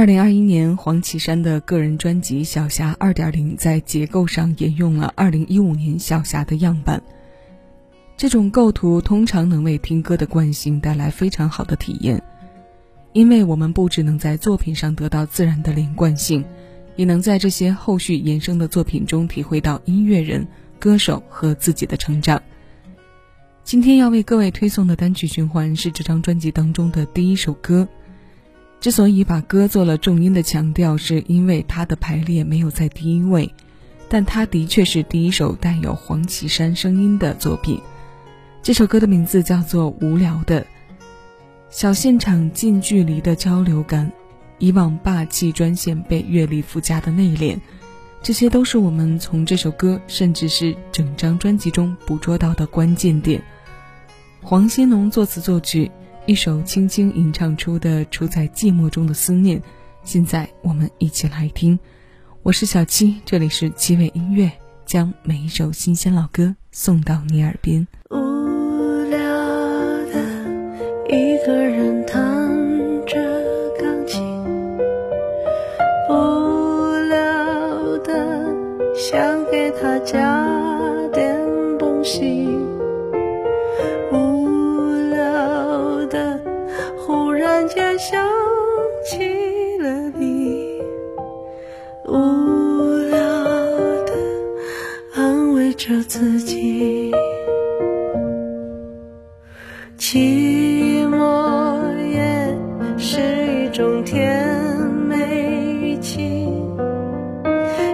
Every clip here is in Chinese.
二零二一年，黄绮珊的个人专辑《小霞二点零》在结构上沿用了二零一五年小霞的样板。这种构图通常能为听歌的惯性带来非常好的体验，因为我们不只能在作品上得到自然的连贯性，也能在这些后续衍生的作品中体会到音乐人、歌手和自己的成长。今天要为各位推送的单曲循环是这张专辑当中的第一首歌。之所以把歌做了重音的强调，是因为它的排列没有在第一位，但它的确是第一首带有黄绮珊声音的作品。这首歌的名字叫做《无聊的小现场》，近距离的交流感，以往霸气专线被阅历附加的内敛，这些都是我们从这首歌，甚至是整张专辑中捕捉到的关键点。黄新农作词作曲。一首轻轻吟唱出的处在寂寞中的思念，现在我们一起来听。我是小七，这里是七味音乐，将每一首新鲜老歌送到你耳边。间想起了你，无聊的安慰着自己，寂寞也是一种甜美语气，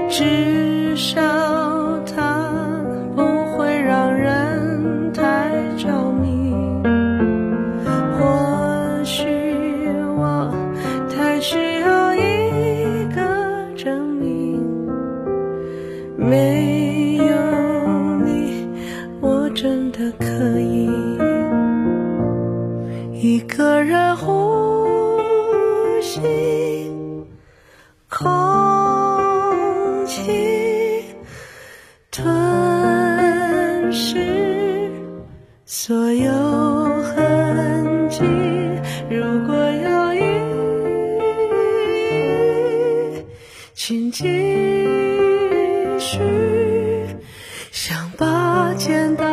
至少。需要一个证明没有你，我真的可以。一个人呼吸请继续，想把剑刀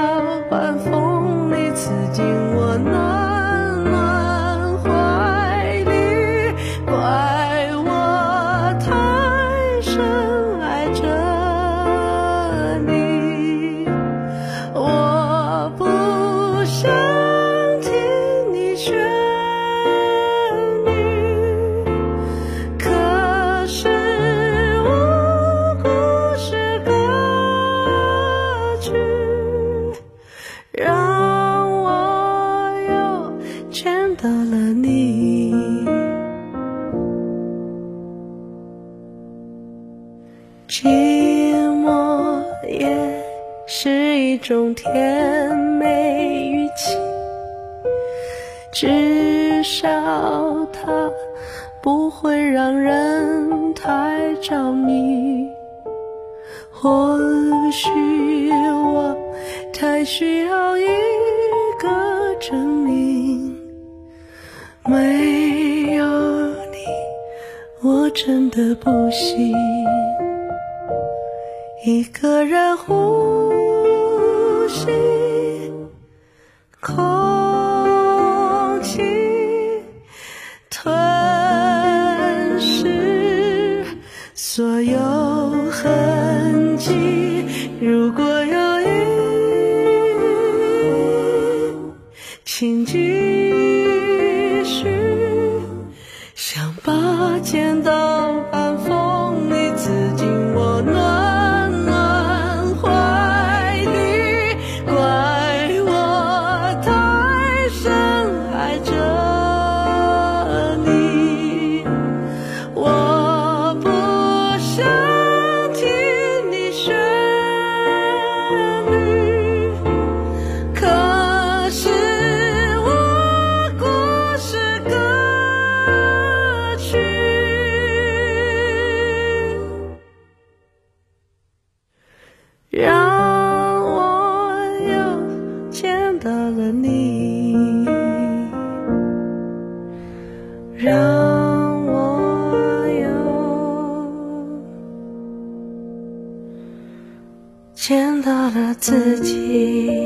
换锋利，刺进寂寞也是一种甜美语气，至少它不会让人太着迷。或许我太需要一个证明。没有你，我真的不行。一个人呼吸空气，吞噬所有痕迹。如果让我又见到了自己。